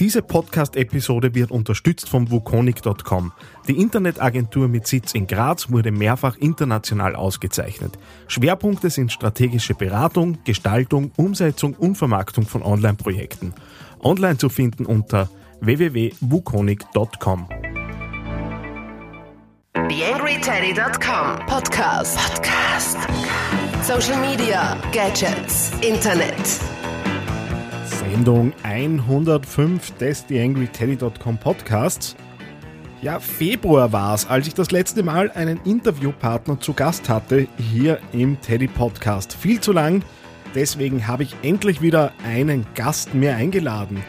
Diese Podcast-Episode wird unterstützt vom Wukonic.com. Die Internetagentur mit Sitz in Graz wurde mehrfach international ausgezeichnet. Schwerpunkte sind strategische Beratung, Gestaltung, Umsetzung und Vermarktung von Online-Projekten. Online zu finden unter www.wukonic.com. TheAngryTeddy.com Podcast. Podcast. Social Media, Gadgets, Internet. Sendung 105 des TheAngryTeddy.com Podcasts. Ja, Februar war es, als ich das letzte Mal einen Interviewpartner zu Gast hatte hier im Teddy Podcast. Viel zu lang, deswegen habe ich endlich wieder einen Gast mehr eingeladen.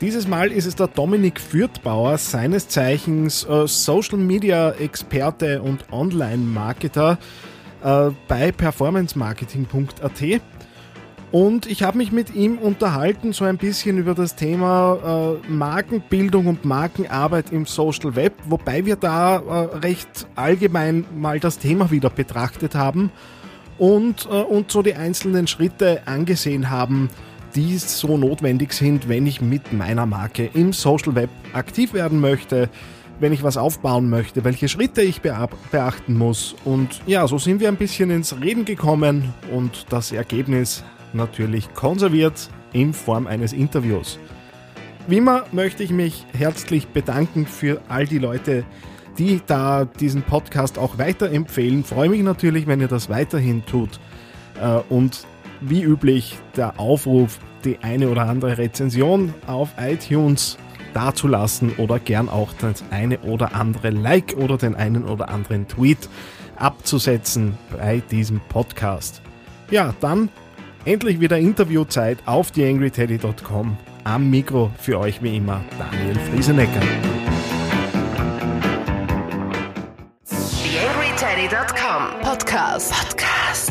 Dieses Mal ist es der Dominik Fürthbauer, seines Zeichens äh, Social Media Experte und Online-Marketer äh, bei performancemarketing.at. Und ich habe mich mit ihm unterhalten, so ein bisschen über das Thema äh, Markenbildung und Markenarbeit im Social Web, wobei wir da äh, recht allgemein mal das Thema wieder betrachtet haben und, äh, und so die einzelnen Schritte angesehen haben, die so notwendig sind, wenn ich mit meiner Marke im Social Web aktiv werden möchte, wenn ich was aufbauen möchte, welche Schritte ich beachten muss. Und ja, so sind wir ein bisschen ins Reden gekommen und das Ergebnis natürlich konserviert in Form eines Interviews. Wie immer möchte ich mich herzlich bedanken für all die Leute, die da diesen Podcast auch weiterempfehlen. Freue mich natürlich, wenn ihr das weiterhin tut. Äh, und wie üblich der Aufruf, die eine oder andere Rezension auf iTunes dazulassen oder gern auch das eine oder andere Like oder den einen oder anderen Tweet abzusetzen bei diesem Podcast. Ja, dann Endlich wieder Interviewzeit auf theangryteddy.com. Am Mikro für euch wie immer Daniel Friesenecker. TheAngryTeddy.com Podcast. Podcast.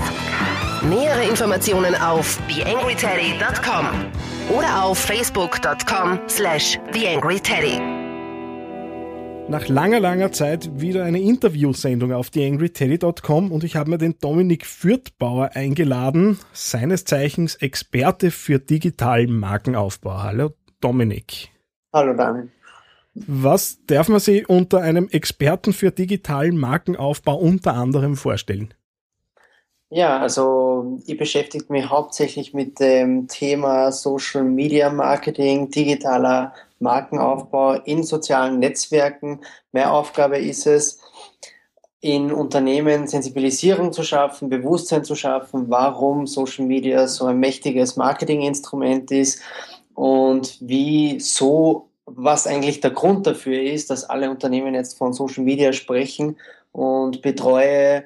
Nähere Informationen auf TheAngryTeddy.com oder auf Facebook.com slash TheAngryTeddy nach langer, langer Zeit wieder eine Interviewsendung auf theangryteddy.com und ich habe mir den Dominik Fürthbauer eingeladen, seines Zeichens Experte für digitalen Markenaufbau. Hallo Dominik. Hallo Daniel. Was darf man sich unter einem Experten für digitalen Markenaufbau unter anderem vorstellen? Ja, also ich beschäftige mich hauptsächlich mit dem Thema Social Media Marketing, digitaler Markenaufbau in sozialen Netzwerken. Meine Aufgabe ist es, in Unternehmen Sensibilisierung zu schaffen, Bewusstsein zu schaffen, warum Social Media so ein mächtiges Marketinginstrument ist und wie so, was eigentlich der Grund dafür ist, dass alle Unternehmen jetzt von Social Media sprechen und betreue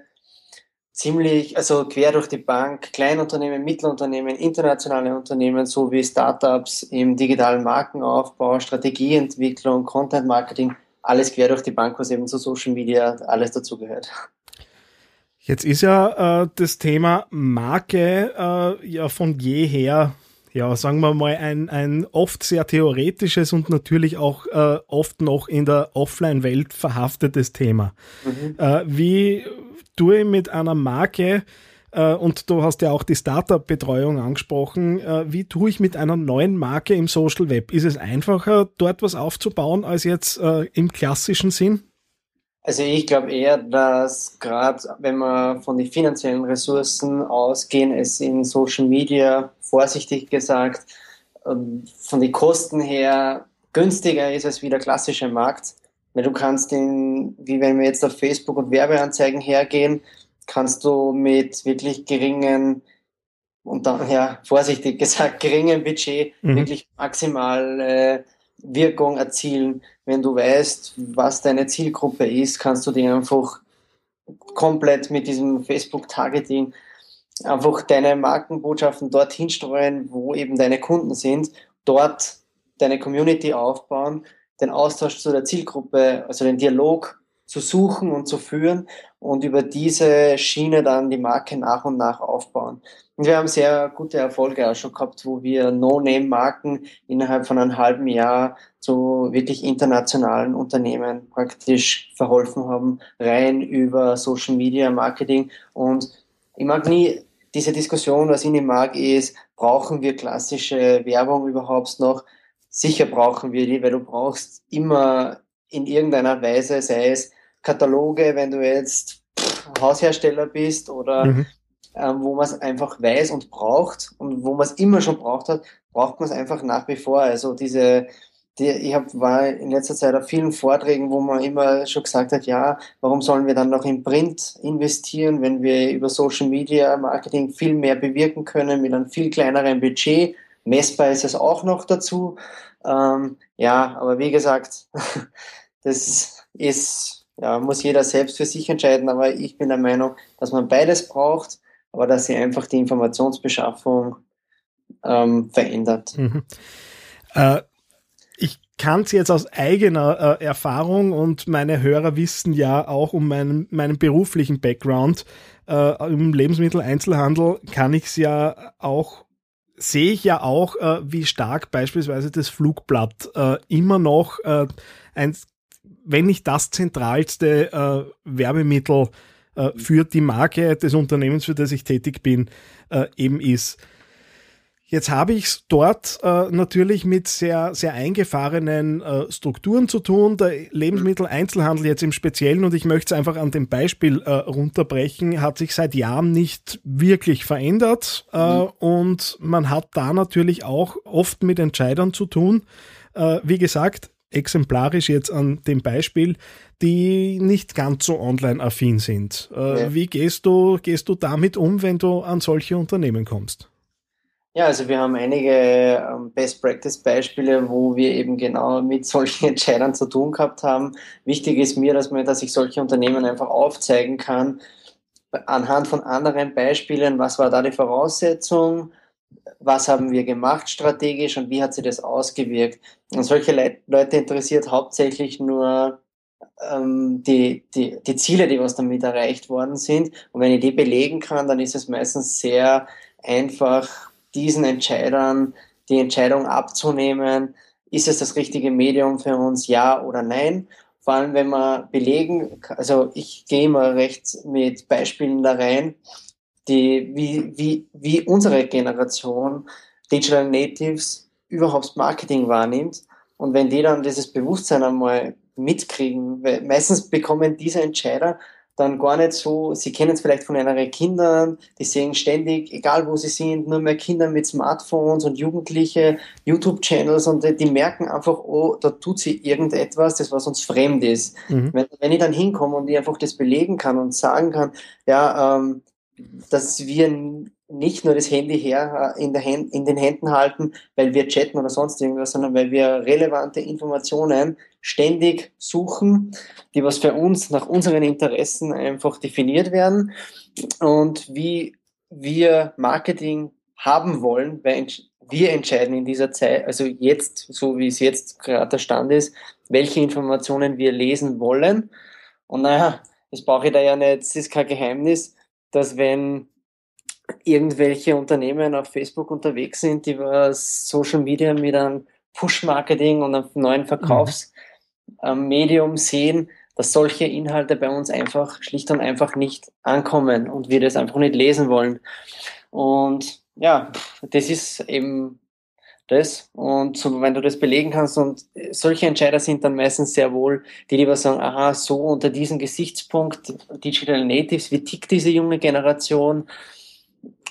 ziemlich, also quer durch die Bank, Kleinunternehmen, Mittelunternehmen, internationale Unternehmen sowie Startups im digitalen Markenaufbau, Strategieentwicklung, Content Marketing, alles quer durch die Bank, was eben zu Social Media alles dazugehört. Jetzt ist ja äh, das Thema Marke äh, ja von jeher, ja, sagen wir mal, ein, ein oft sehr theoretisches und natürlich auch äh, oft noch in der Offline-Welt verhaftetes Thema. Mhm. Äh, wie tue ich mit einer Marke, äh, und du hast ja auch die Startup-Betreuung angesprochen, äh, wie tue ich mit einer neuen Marke im Social Web? Ist es einfacher, dort was aufzubauen, als jetzt äh, im klassischen Sinn? Also ich glaube eher, dass gerade wenn wir von den finanziellen Ressourcen ausgehen, es in Social Media, vorsichtig gesagt, ähm, von den Kosten her günstiger ist als wie der klassische Markt. Weil du kannst in, wie wenn wir jetzt auf Facebook und Werbeanzeigen hergehen, kannst du mit wirklich geringen und dann, ja, vorsichtig gesagt, geringen Budget mhm. wirklich maximal äh, Wirkung erzielen. Wenn du weißt, was deine Zielgruppe ist, kannst du die einfach komplett mit diesem Facebook-Targeting einfach deine Markenbotschaften dorthin streuen, wo eben deine Kunden sind, dort deine Community aufbauen den Austausch zu der Zielgruppe, also den Dialog zu suchen und zu führen und über diese Schiene dann die Marke nach und nach aufbauen. Und wir haben sehr gute Erfolge auch schon gehabt, wo wir No-Name-Marken innerhalb von einem halben Jahr zu wirklich internationalen Unternehmen praktisch verholfen haben, rein über Social Media Marketing. Und ich mag nie diese Diskussion, was ich nicht mag, ist, brauchen wir klassische Werbung überhaupt noch? Sicher brauchen wir die, weil du brauchst immer in irgendeiner Weise, sei es Kataloge, wenn du jetzt Haushersteller bist oder mhm. ähm, wo man es einfach weiß und braucht und wo man es immer schon braucht hat, braucht man es einfach nach wie vor. Also diese, die, ich hab, war in letzter Zeit auf vielen Vorträgen, wo man immer schon gesagt hat, ja, warum sollen wir dann noch in Print investieren, wenn wir über Social Media Marketing viel mehr bewirken können mit einem viel kleineren Budget. Messbar ist es auch noch dazu. Ähm, ja, aber wie gesagt, das ist, ja, muss jeder selbst für sich entscheiden, aber ich bin der Meinung, dass man beides braucht, aber dass sie einfach die Informationsbeschaffung ähm, verändert. Mhm. Äh, ich kann es jetzt aus eigener äh, Erfahrung und meine Hörer wissen ja auch um meinen, meinen beruflichen Background äh, im Lebensmitteleinzelhandel kann ich es ja auch sehe ich ja auch, äh, wie stark beispielsweise das Flugblatt äh, immer noch äh, ein, wenn nicht das zentralste äh, Werbemittel äh, für die Marke des Unternehmens, für das ich tätig bin, äh, eben ist. Jetzt habe ich es dort äh, natürlich mit sehr, sehr eingefahrenen äh, Strukturen zu tun. Der Lebensmitteleinzelhandel jetzt im Speziellen, und ich möchte es einfach an dem Beispiel äh, runterbrechen, hat sich seit Jahren nicht wirklich verändert. Äh, mhm. Und man hat da natürlich auch oft mit Entscheidern zu tun. Äh, wie gesagt, exemplarisch jetzt an dem Beispiel, die nicht ganz so online-affin sind. Äh, ja. Wie gehst du, gehst du damit um, wenn du an solche Unternehmen kommst? Ja, also wir haben einige ähm, Best Practice Beispiele, wo wir eben genau mit solchen Entscheidern zu tun gehabt haben. Wichtig ist mir, dass man, dass ich solche Unternehmen einfach aufzeigen kann, anhand von anderen Beispielen, was war da die Voraussetzung, was haben wir gemacht strategisch und wie hat sich das ausgewirkt. Und solche Le Leute interessiert hauptsächlich nur ähm, die, die, die Ziele, die was damit erreicht worden sind. Und wenn ich die belegen kann, dann ist es meistens sehr einfach, diesen Entscheidern die Entscheidung abzunehmen, ist es das richtige Medium für uns, ja oder nein. Vor allem, wenn man belegen, also ich gehe immer recht mit Beispielen da rein, die, wie, wie, wie unsere Generation Digital Natives überhaupt Marketing wahrnimmt. Und wenn die dann dieses Bewusstsein einmal mitkriegen, weil meistens bekommen diese Entscheider dann gar nicht so, sie kennen es vielleicht von ihren Kindern, die sehen ständig, egal wo sie sind, nur mehr Kinder mit Smartphones und Jugendliche, YouTube-Channels und die merken einfach, oh, da tut sie irgendetwas, das was uns fremd ist. Mhm. Wenn, wenn ich dann hinkomme und ich einfach das belegen kann und sagen kann, ja, ähm, dass wir nicht nur das Handy her äh, in, Hand, in den Händen halten, weil wir chatten oder sonst irgendwas, sondern weil wir relevante Informationen ständig suchen, die was für uns nach unseren Interessen einfach definiert werden und wie wir Marketing haben wollen, weil wir entscheiden in dieser Zeit, also jetzt, so wie es jetzt gerade der Stand ist, welche Informationen wir lesen wollen. Und naja, das brauche ich da ja nicht, das ist kein Geheimnis, dass wenn irgendwelche Unternehmen auf Facebook unterwegs sind, die was Social Media mit einem Push-Marketing und einem neuen Verkaufsmedium mhm. sehen, dass solche Inhalte bei uns einfach schlicht und einfach nicht ankommen und wir das einfach nicht lesen wollen. Und ja, das ist eben das. Und so, wenn du das belegen kannst und solche Entscheider sind dann meistens sehr wohl, die lieber sagen, aha, so unter diesem Gesichtspunkt Digital Natives, wie tickt diese junge Generation?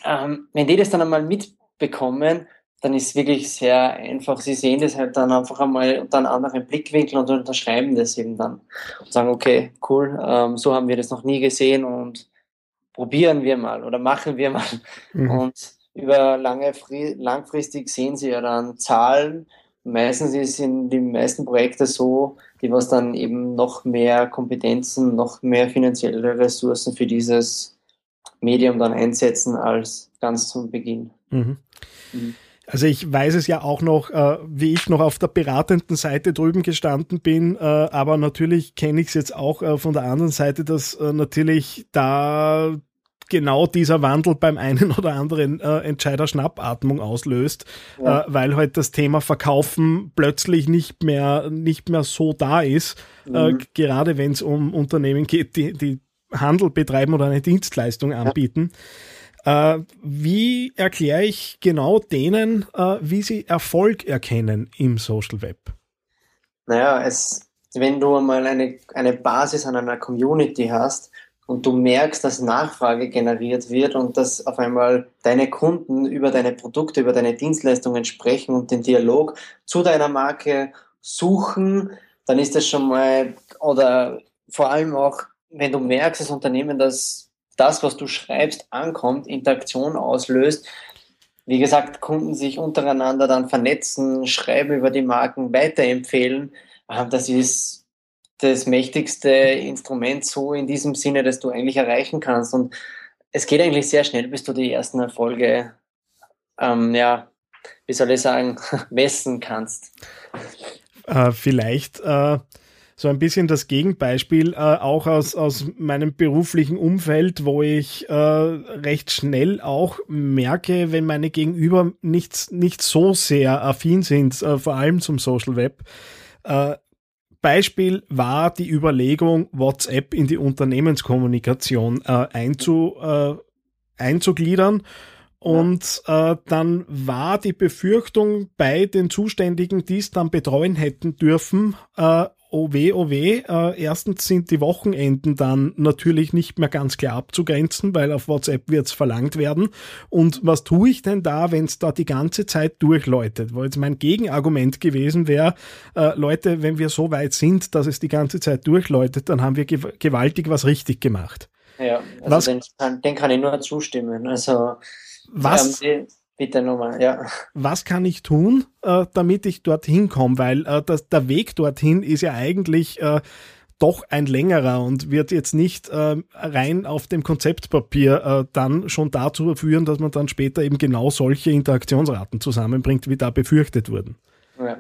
ähm, wenn die das dann einmal mitbekommen, dann ist es wirklich sehr einfach. Sie sehen das halt dann einfach einmal unter einem anderen Blickwinkel und unterschreiben das eben dann und sagen, okay, cool, ähm, so haben wir das noch nie gesehen und probieren wir mal oder machen wir mal. Mhm. Und über lange, langfristig sehen sie ja dann Zahlen. Meistens ist in den meisten Projekten so, die was dann eben noch mehr Kompetenzen, noch mehr finanzielle Ressourcen für dieses Medium dann einsetzen als ganz zum Beginn. Mhm. Mhm. Also ich weiß es ja auch noch, äh, wie ich noch auf der beratenden Seite drüben gestanden bin, äh, aber natürlich kenne ich es jetzt auch äh, von der anderen Seite, dass natürlich da genau dieser Wandel beim einen oder anderen äh, Entscheider Schnappatmung auslöst, ja. äh, weil halt das Thema Verkaufen plötzlich nicht mehr nicht mehr so da ist, äh, mhm. äh, gerade wenn es um Unternehmen geht, die, die Handel betreiben oder eine Dienstleistung anbieten. Äh, wie erkläre ich genau denen, äh, wie sie Erfolg erkennen im Social Web? Naja, es, wenn du einmal eine, eine Basis an einer Community hast und du merkst, dass Nachfrage generiert wird und dass auf einmal deine Kunden über deine Produkte, über deine Dienstleistungen sprechen und den Dialog zu deiner Marke suchen, dann ist das schon mal, oder vor allem auch, wenn du merkst, das Unternehmen, dass das, was du schreibst, ankommt, Interaktion auslöst. Wie gesagt, Kunden sich untereinander dann vernetzen, schreiben über die Marken, weiterempfehlen. Ähm, das ist das mächtigste Instrument so in diesem Sinne, das du eigentlich erreichen kannst. Und es geht eigentlich sehr schnell, bis du die ersten Erfolge, ähm, ja, wie soll ich sagen, messen kannst. Äh, vielleicht äh, so ein bisschen das Gegenbeispiel, äh, auch aus, aus meinem beruflichen Umfeld, wo ich äh, recht schnell auch merke, wenn meine Gegenüber nicht, nicht so sehr affin sind, äh, vor allem zum Social Web. Beispiel war die Überlegung, WhatsApp in die Unternehmenskommunikation äh, einzu, äh, einzugliedern. Und äh, dann war die Befürchtung bei den Zuständigen, die es dann betreuen hätten dürfen, äh, oh weh, oh weh. Äh, erstens sind die Wochenenden dann natürlich nicht mehr ganz klar abzugrenzen, weil auf WhatsApp wird es verlangt werden. Und was tue ich denn da, wenn es da die ganze Zeit durchläutet? Wo jetzt mein Gegenargument gewesen wäre, äh, Leute, wenn wir so weit sind, dass es die ganze Zeit durchläutet, dann haben wir gew gewaltig was richtig gemacht. Ja, also was, den, kann, den kann ich nur zustimmen. Also was, ähm, Bitte nochmal, ja. Was kann ich tun, äh, damit ich dorthin komme? Weil äh, das, der Weg dorthin ist ja eigentlich äh, doch ein längerer und wird jetzt nicht äh, rein auf dem Konzeptpapier äh, dann schon dazu führen, dass man dann später eben genau solche Interaktionsraten zusammenbringt, wie da befürchtet wurden. Ja.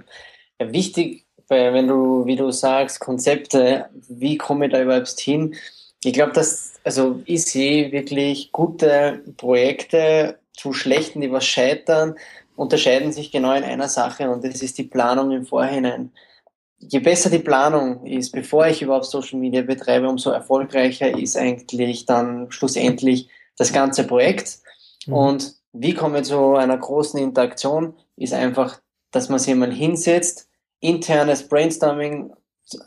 ja wichtig, wenn du, wie du sagst, Konzepte, wie komme ich da überhaupt hin? Ich glaube, dass, also ich sehe wirklich gute Projekte zu schlechten, die was scheitern, unterscheiden sich genau in einer Sache und das ist die Planung im Vorhinein. Je besser die Planung ist, bevor ich überhaupt Social Media betreibe, umso erfolgreicher ist eigentlich dann schlussendlich das ganze Projekt. Mhm. Und wie komme ich zu einer großen Interaktion, ist einfach, dass man sich mal hinsetzt, internes Brainstorming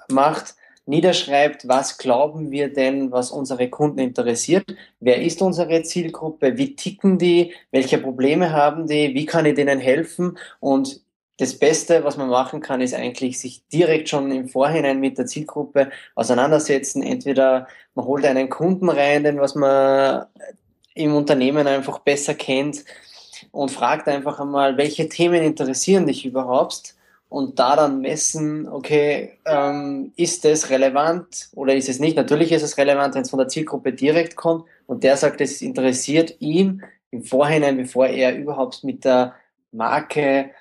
macht, niederschreibt, was glauben wir denn, was unsere Kunden interessiert, wer ist unsere Zielgruppe, wie ticken die, welche Probleme haben die, wie kann ich denen helfen? Und das Beste, was man machen kann, ist eigentlich sich direkt schon im Vorhinein mit der Zielgruppe auseinandersetzen. Entweder man holt einen Kunden rein, den was man im Unternehmen einfach besser kennt und fragt einfach einmal, welche Themen interessieren dich überhaupt und da dann messen, okay, ähm, ist es relevant oder ist es nicht? Natürlich ist es relevant, wenn es von der Zielgruppe direkt kommt und der sagt, es interessiert ihn im Vorhinein, bevor er überhaupt mit der Marke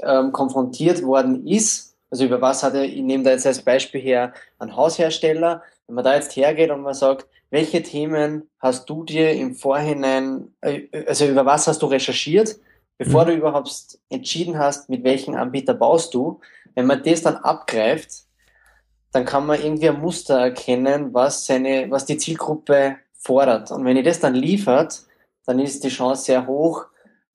ähm, konfrontiert worden ist. Also über was hat er, ich nehme da jetzt als Beispiel her einen Haushersteller, wenn man da jetzt hergeht und man sagt, welche Themen hast du dir im Vorhinein, äh, also über was hast du recherchiert? Bevor mhm. du überhaupt entschieden hast, mit welchem Anbieter baust du, wenn man das dann abgreift, dann kann man irgendwie ein Muster erkennen, was seine, was die Zielgruppe fordert. Und wenn ihr das dann liefert, dann ist die Chance sehr hoch,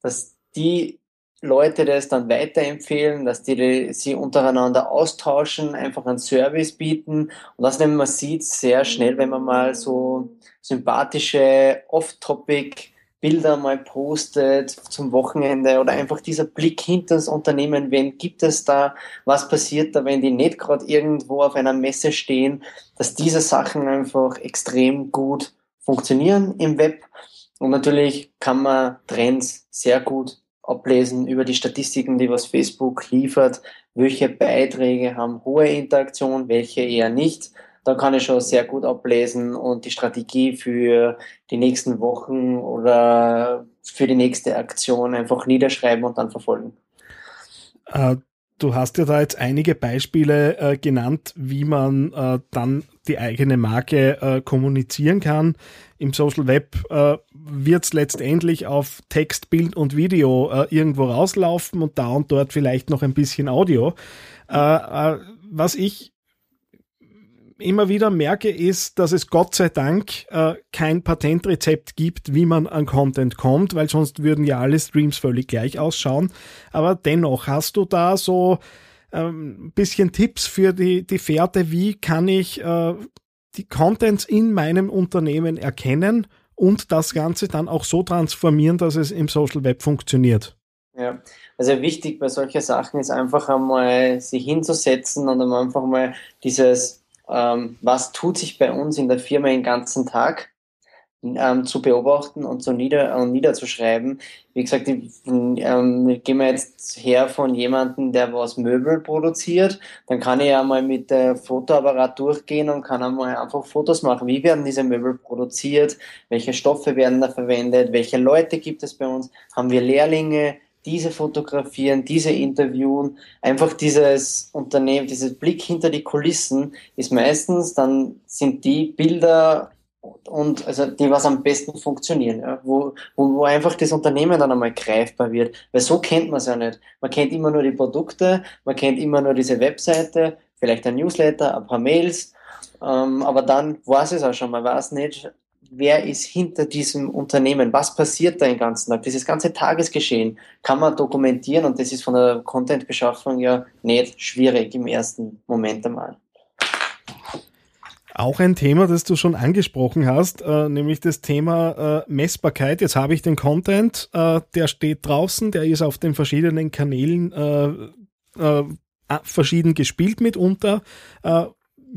dass die Leute das dann weiterempfehlen, dass die sie untereinander austauschen, einfach einen Service bieten. Und das, wenn man sieht, sehr schnell, wenn man mal so sympathische Off-Topic Bilder mal postet zum Wochenende oder einfach dieser Blick hinter das Unternehmen, wen gibt es da, was passiert da, wenn die nicht gerade irgendwo auf einer Messe stehen, dass diese Sachen einfach extrem gut funktionieren im Web. Und natürlich kann man Trends sehr gut ablesen über die Statistiken, die was Facebook liefert, welche Beiträge haben hohe Interaktion, welche eher nicht da kann ich schon sehr gut ablesen und die Strategie für die nächsten Wochen oder für die nächste Aktion einfach niederschreiben und dann verfolgen. Äh, du hast ja da jetzt einige Beispiele äh, genannt, wie man äh, dann die eigene Marke äh, kommunizieren kann. Im Social Web äh, wird es letztendlich auf Text, Bild und Video äh, irgendwo rauslaufen und da und dort vielleicht noch ein bisschen Audio. was ich immer wieder merke, ist, dass es Gott sei Dank äh, kein Patentrezept gibt, wie man an Content kommt, weil sonst würden ja alle Streams völlig gleich ausschauen. Aber dennoch, hast du da so ein ähm, bisschen Tipps für die, die Fährte, wie kann ich äh, die Contents in meinem Unternehmen erkennen und das Ganze dann auch so transformieren, dass es im Social Web funktioniert? Ja, also wichtig bei solchen Sachen ist einfach einmal sich hinzusetzen und einfach mal dieses, ähm, was tut sich bei uns in der Firma den ganzen Tag ähm, zu beobachten und so nieder und niederzuschreiben. Wie gesagt, ich, ähm, gehen wir jetzt her von jemandem, der was Möbel produziert, dann kann ich ja mal mit der Fotoapparat durchgehen und kann einmal einfach Fotos machen. Wie werden diese Möbel produziert? Welche Stoffe werden da verwendet? Welche Leute gibt es bei uns? Haben wir Lehrlinge? Diese fotografieren, diese interviewen, einfach dieses Unternehmen, dieses Blick hinter die Kulissen ist meistens, dann sind die Bilder und also die, was am besten funktionieren, ja, wo, wo, wo einfach das Unternehmen dann einmal greifbar wird, weil so kennt man es ja nicht. Man kennt immer nur die Produkte, man kennt immer nur diese Webseite, vielleicht ein Newsletter, ein paar Mails, ähm, aber dann weiß es auch schon, man weiß nicht, wer ist hinter diesem Unternehmen, was passiert da den ganzen Tag, dieses ganze Tagesgeschehen kann man dokumentieren und das ist von der Content-Beschaffung ja nicht schwierig im ersten Moment einmal. Auch ein Thema, das du schon angesprochen hast, äh, nämlich das Thema äh, Messbarkeit. Jetzt habe ich den Content, äh, der steht draußen, der ist auf den verschiedenen Kanälen äh, äh, verschieden gespielt mitunter.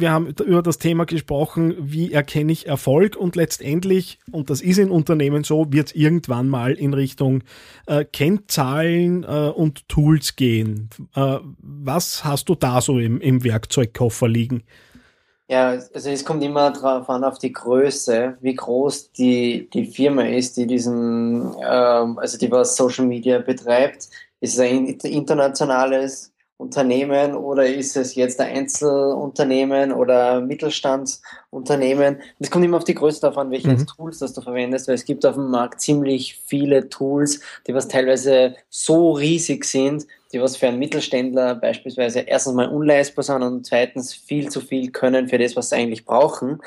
Wir haben über das Thema gesprochen, wie erkenne ich Erfolg und letztendlich, und das ist in Unternehmen so, wird es irgendwann mal in Richtung äh, Kennzahlen äh, und Tools gehen. Äh, was hast du da so im, im Werkzeugkoffer liegen? Ja, also es kommt immer darauf an, auf die Größe, wie groß die, die Firma ist, die diesen, ähm, also die was Social Media betreibt. Ist es ein internationales Unternehmen oder ist es jetzt ein Einzelunternehmen oder Mittelstandsunternehmen? Es kommt immer auf die Größe darauf an, welche mhm. Tools das du verwendest, weil es gibt auf dem Markt ziemlich viele Tools, die was teilweise so riesig sind, die was für einen Mittelständler beispielsweise erstens mal unleistbar sind und zweitens viel zu viel können für das, was sie eigentlich brauchen.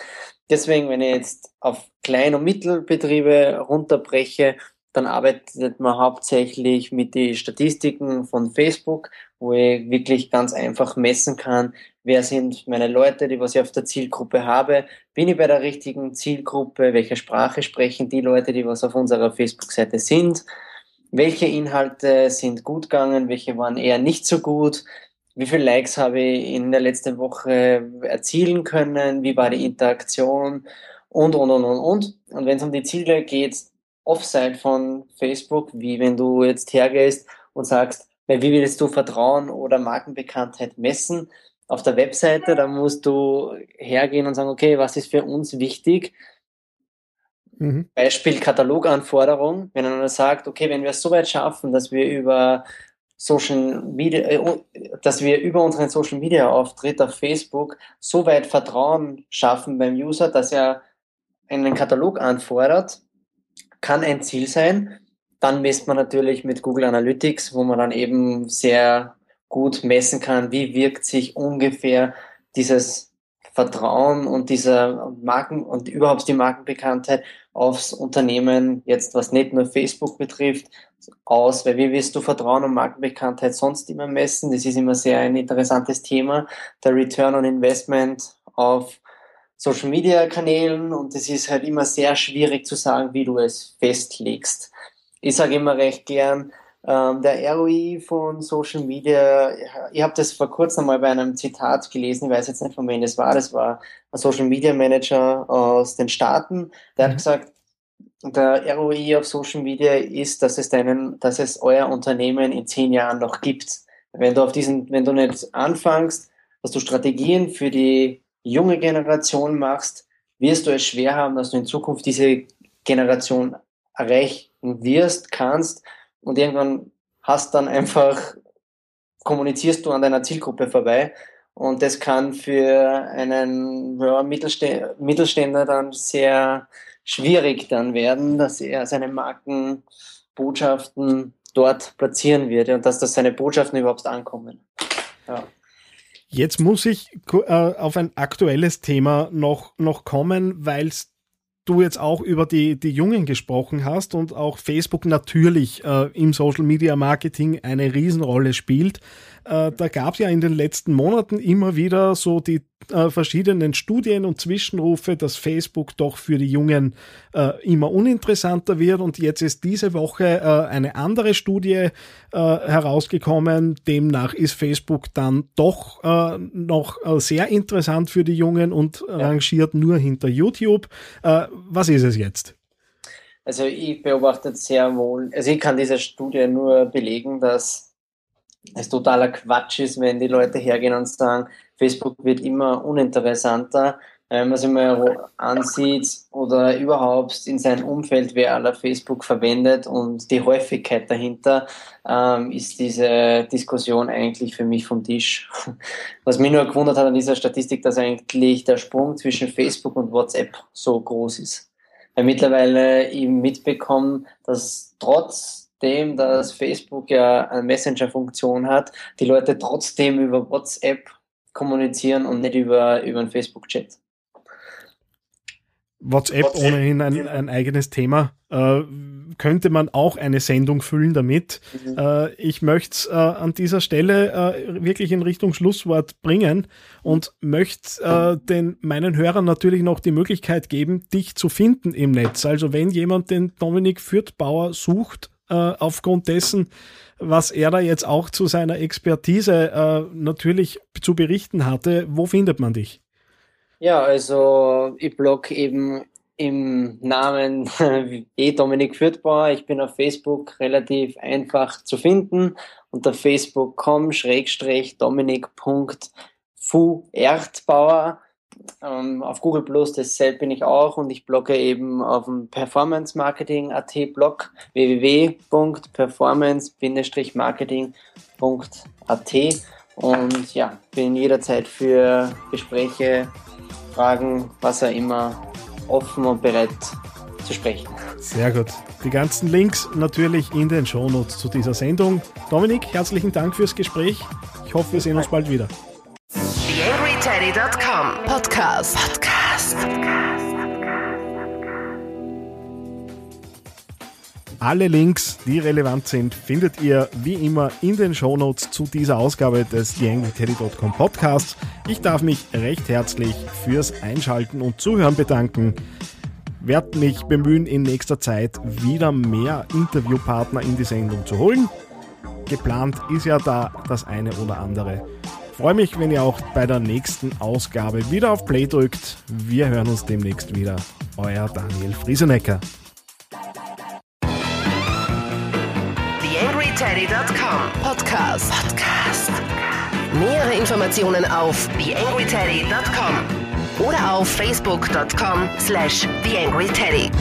Deswegen, wenn ich jetzt auf Klein- und Mittelbetriebe runterbreche, dann arbeitet man hauptsächlich mit den Statistiken von Facebook, wo ich wirklich ganz einfach messen kann, wer sind meine Leute, die was ich auf der Zielgruppe habe, bin ich bei der richtigen Zielgruppe, welche Sprache sprechen die Leute, die was auf unserer Facebook-Seite sind, welche Inhalte sind gut gegangen, welche waren eher nicht so gut, wie viele Likes habe ich in der letzten Woche erzielen können, wie war die Interaktion? Und, und, und, und, und. Und wenn es um die Ziele geht, Offside von Facebook, wie wenn du jetzt hergehst und sagst, wie willst du Vertrauen oder Markenbekanntheit messen? Auf der Webseite, da musst du hergehen und sagen, okay, was ist für uns wichtig? Mhm. Beispiel Kataloganforderung, wenn einer sagt, okay, wenn wir es so weit schaffen, dass wir über Social Media, äh, dass wir über unseren Social Media Auftritt auf Facebook so weit Vertrauen schaffen beim User, dass er einen Katalog anfordert, kann ein Ziel sein. Dann misst man natürlich mit Google Analytics, wo man dann eben sehr gut messen kann, wie wirkt sich ungefähr dieses Vertrauen und dieser Marken und überhaupt die Markenbekanntheit aufs Unternehmen, jetzt was nicht nur Facebook betrifft, aus, weil wie willst du Vertrauen und Markenbekanntheit sonst immer messen? Das ist immer sehr ein interessantes Thema, der Return on Investment auf Social Media Kanälen und es ist halt immer sehr schwierig zu sagen, wie du es festlegst. Ich sage immer recht gern, ähm, der ROI von Social Media, ich habe das vor kurzem mal bei einem Zitat gelesen, ich weiß jetzt nicht von wem das war, das war ein Social Media Manager aus den Staaten, der mhm. hat gesagt, der ROI auf Social Media ist, dass es deinen, dass es euer Unternehmen in zehn Jahren noch gibt. Wenn du auf diesen, wenn du nicht anfängst, dass du Strategien für die junge Generation machst, wirst du es schwer haben, dass du in Zukunft diese Generation erreichen wirst, kannst und irgendwann hast dann einfach, kommunizierst du an deiner Zielgruppe vorbei und das kann für einen ja, Mittelstä Mittelständler dann sehr schwierig dann werden, dass er seine Markenbotschaften dort platzieren wird und dass das seine Botschaften überhaupt ankommen. Ja. Jetzt muss ich äh, auf ein aktuelles Thema noch, noch kommen, weil du jetzt auch über die, die Jungen gesprochen hast und auch Facebook natürlich äh, im Social Media Marketing eine Riesenrolle spielt. Äh, da gab es ja in den letzten Monaten immer wieder so die äh, verschiedenen Studien und Zwischenrufe, dass Facebook doch für die Jungen äh, immer uninteressanter wird. Und jetzt ist diese Woche äh, eine andere Studie äh, herausgekommen. Demnach ist Facebook dann doch äh, noch sehr interessant für die Jungen und ja. rangiert nur hinter YouTube. was ist es jetzt? Also ich beobachte sehr wohl, also ich kann diese Studie nur belegen, dass es totaler Quatsch ist, wenn die Leute hergehen und sagen, Facebook wird immer uninteressanter. Wenn man sich mal ansieht oder überhaupt in seinem Umfeld, wer aller Facebook verwendet und die Häufigkeit dahinter, ähm, ist diese Diskussion eigentlich für mich vom Tisch. Was mich nur gewundert hat an dieser Statistik, dass eigentlich der Sprung zwischen Facebook und WhatsApp so groß ist. Weil mittlerweile eben mitbekommen, dass trotz trotzdem, dass Facebook ja eine Messenger-Funktion hat, die Leute trotzdem über WhatsApp kommunizieren und nicht über, über einen Facebook-Chat. WhatsApp, WhatsApp ohnehin ein, ein eigenes Thema. Äh, könnte man auch eine Sendung füllen damit. Mhm. Äh, ich möchte äh, an dieser Stelle äh, wirklich in Richtung Schlusswort bringen und möchte äh, den meinen Hörern natürlich noch die Möglichkeit geben, dich zu finden im Netz. Also wenn jemand den Dominik Fürthbauer sucht, äh, aufgrund dessen, was er da jetzt auch zu seiner Expertise äh, natürlich zu berichten hatte. Wo findet man dich? Ja, also ich blog eben im Namen E. Dominik Fürthbauer. Ich bin auf Facebook relativ einfach zu finden unter facebook.com-dominik.fuertbauer. Ähm, auf Google Plus, dasselbe bin ich auch und ich blogge eben auf dem Performance Marketing AT Blog www.performance-marketing.at und ja, bin jederzeit für Gespräche, Fragen, was auch immer offen und bereit zu sprechen. Sehr gut. Die ganzen Links natürlich in den Shownotes zu dieser Sendung. Dominik, herzlichen Dank fürs Gespräch. Ich hoffe, wir sehen uns bald wieder. TheAngryTeddy.com Podcast. Podcast. Alle Links, die relevant sind, findet ihr wie immer in den Shownotes zu dieser Ausgabe des TheAngryTeddy.com Podcasts. Ich darf mich recht herzlich fürs Einschalten und Zuhören bedanken. Werde mich bemühen, in nächster Zeit wieder mehr Interviewpartner in die Sendung zu holen. Geplant ist ja da das eine oder andere. Freue mich, wenn ihr auch bei der nächsten Ausgabe wieder auf Play drückt. Wir hören uns demnächst wieder. Euer Daniel Friesenecker. TheAngryTeddy.com Podcast. Podcast. Nähere Informationen auf TheAngryTeddy.com oder auf Facebook.com slash TheAngryTeddy.